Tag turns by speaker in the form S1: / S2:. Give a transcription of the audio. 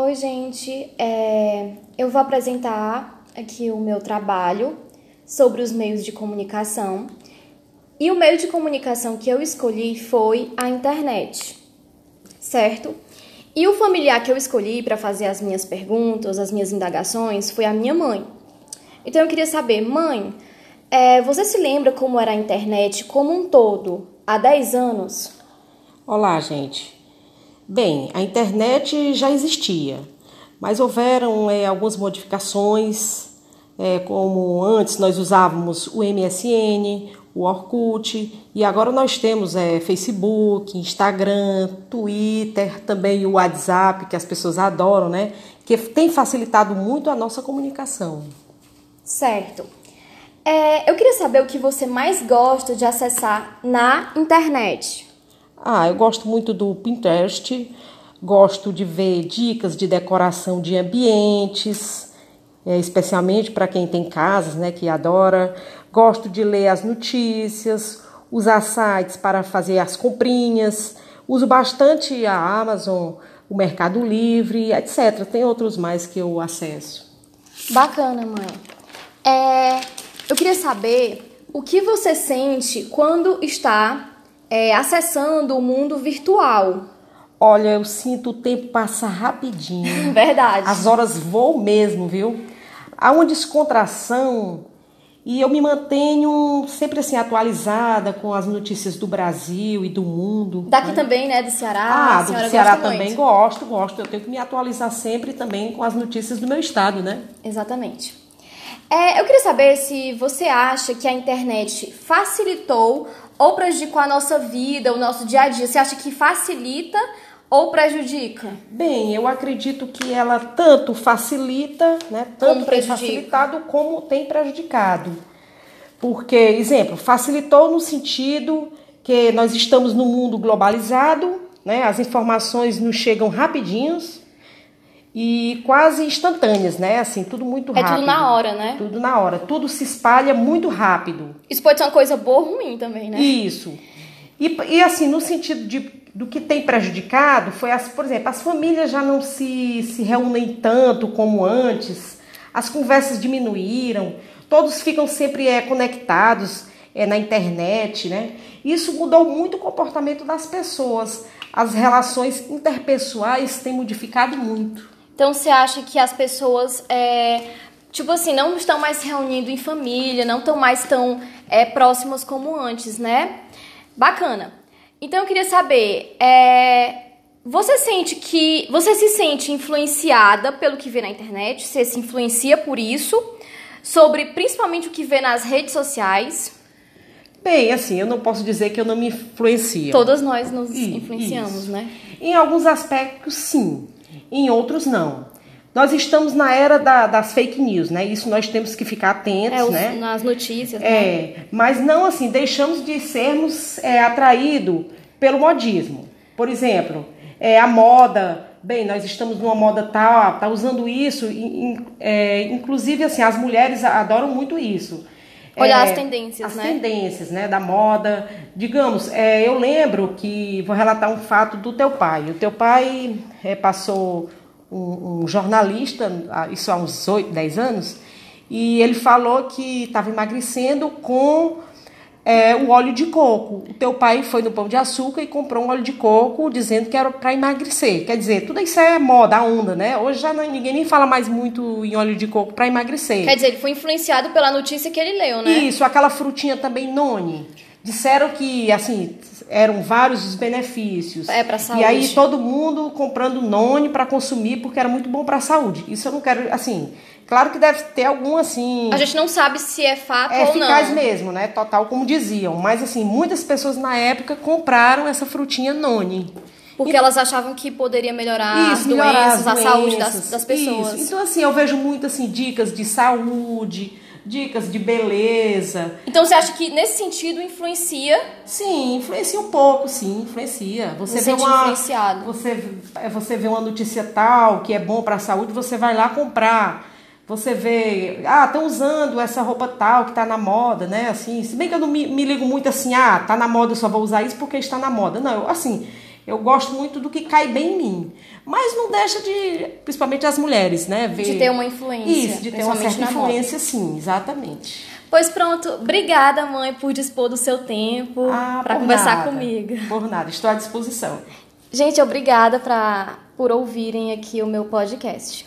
S1: Oi, gente. É, Eu vou apresentar aqui o meu trabalho sobre os meios de comunicação. E o meio de comunicação que eu escolhi foi a internet, certo? E o familiar que eu escolhi para fazer as minhas perguntas, as minhas indagações, foi a minha mãe. Então eu queria saber, mãe, é, você se lembra como era a internet como um todo há 10 anos?
S2: Olá, gente. Bem, a internet já existia, mas houveram é, algumas modificações, é, como antes nós usávamos o MSN, o Orkut, e agora nós temos é, Facebook, Instagram, Twitter, também o WhatsApp, que as pessoas adoram, né? Que tem facilitado muito a nossa comunicação.
S1: Certo. É, eu queria saber o que você mais gosta de acessar na internet.
S2: Ah, eu gosto muito do Pinterest, gosto de ver dicas de decoração de ambientes, é, especialmente para quem tem casas, né, que adora. Gosto de ler as notícias, usar sites para fazer as comprinhas. Uso bastante a Amazon, o Mercado Livre, etc. Tem outros mais que eu acesso.
S1: Bacana, mãe. É, eu queria saber o que você sente quando está é, acessando o mundo virtual.
S2: Olha, eu sinto o tempo passar rapidinho.
S1: Verdade.
S2: As horas voam mesmo, viu? Há uma descontração e eu me mantenho sempre assim atualizada com as notícias do Brasil e do mundo.
S1: Daqui né? também, né? Do Ceará.
S2: Ah, do Ceará também muito. gosto, gosto. Eu tenho que me atualizar sempre também com as notícias do meu estado, né?
S1: Exatamente. É, eu queria saber se você acha que a internet facilitou ou prejudicou a nossa vida, o nosso dia a dia. Você acha que facilita ou prejudica?
S2: Bem, eu acredito que ela tanto facilita, né, tanto tem facilitado como tem prejudicado. Porque, exemplo, facilitou no sentido que nós estamos no mundo globalizado, né, as informações nos chegam rapidinhos e quase instantâneas, né? Assim, tudo muito rápido.
S1: É tudo na hora, né?
S2: Tudo na hora. Tudo se espalha muito rápido.
S1: Isso pode ser uma coisa boa ou ruim também, né?
S2: Isso. E, e assim, no sentido de, do que tem prejudicado, foi, as, por exemplo, as famílias já não se, se reúnem tanto como antes, as conversas diminuíram, todos ficam sempre é, conectados é, na internet, né? Isso mudou muito o comportamento das pessoas. As relações interpessoais têm modificado muito.
S1: Então você acha que as pessoas, é, tipo assim, não estão mais reunindo em família, não estão mais tão é, próximas como antes, né? Bacana. Então eu queria saber, é, você sente que. Você se sente influenciada pelo que vê na internet? Você se influencia por isso? Sobre principalmente o que vê nas redes sociais?
S2: Bem, assim, eu não posso dizer que eu não me influencio.
S1: Todas nós nos influenciamos,
S2: isso.
S1: né?
S2: Em alguns aspectos, sim em outros não. Nós estamos na era da, das fake news, né? Isso nós temos que ficar atentos,
S1: é, os,
S2: né?
S1: Nas notícias.
S2: É,
S1: né?
S2: mas não assim, deixamos de sermos é, atraídos pelo modismo. Por exemplo, é, a moda, bem, nós estamos numa moda tal, tá usando isso, in, é, inclusive assim, as mulheres adoram muito isso.
S1: Olhar é, as tendências,
S2: as
S1: né?
S2: As tendências, né, da moda. Digamos, é, eu lembro que vou relatar um fato do teu pai. O teu pai é, passou um, um, jornalista, isso há uns 8, 10 anos, e ele falou que estava emagrecendo com é, o óleo de coco. O teu pai foi no pão de açúcar e comprou um óleo de coco dizendo que era para emagrecer. Quer dizer, tudo isso é moda, onda, né? Hoje já não, ninguém nem fala mais muito em óleo de coco para emagrecer.
S1: Quer dizer, ele foi influenciado pela notícia que ele leu, né?
S2: Isso, aquela frutinha também noni. Disseram que, assim, eram vários os benefícios.
S1: É, para saúde.
S2: E aí todo mundo comprando noni para consumir porque era muito bom para a saúde. Isso eu não quero, assim, Claro que deve ter algum assim.
S1: A gente não sabe se é fato
S2: é
S1: ou não.
S2: É eficaz mesmo, né? Total, como diziam. Mas assim, muitas pessoas na época compraram essa frutinha noni.
S1: Porque e... elas achavam que poderia melhorar
S2: isso,
S1: as
S2: melhorar
S1: doenças,
S2: as
S1: a saúde das, das pessoas.
S2: Isso. Então, assim, eu vejo muito assim, dicas de saúde, dicas de beleza.
S1: Então você acha que nesse sentido influencia?
S2: Sim, influencia um pouco, sim, influencia.
S1: Você,
S2: vê uma
S1: influenciado.
S2: Você você vê uma notícia tal que é bom para a saúde, você vai lá comprar. Você vê, ah, estão usando essa roupa tal que está na moda, né? Assim, se bem que eu não me, me, ligo muito assim, ah, tá na moda, eu só vou usar isso porque está na moda. Não, assim, Eu gosto muito do que cai bem em mim. Mas não deixa de, principalmente as mulheres, né?
S1: Ver... De ter uma influência.
S2: Isso, de ter uma certa influência, sim, exatamente.
S1: Pois pronto, obrigada, mãe, por dispor do seu tempo ah, para conversar
S2: nada,
S1: comigo.
S2: Por nada, estou à disposição.
S1: Gente, obrigada pra, por ouvirem aqui o meu podcast.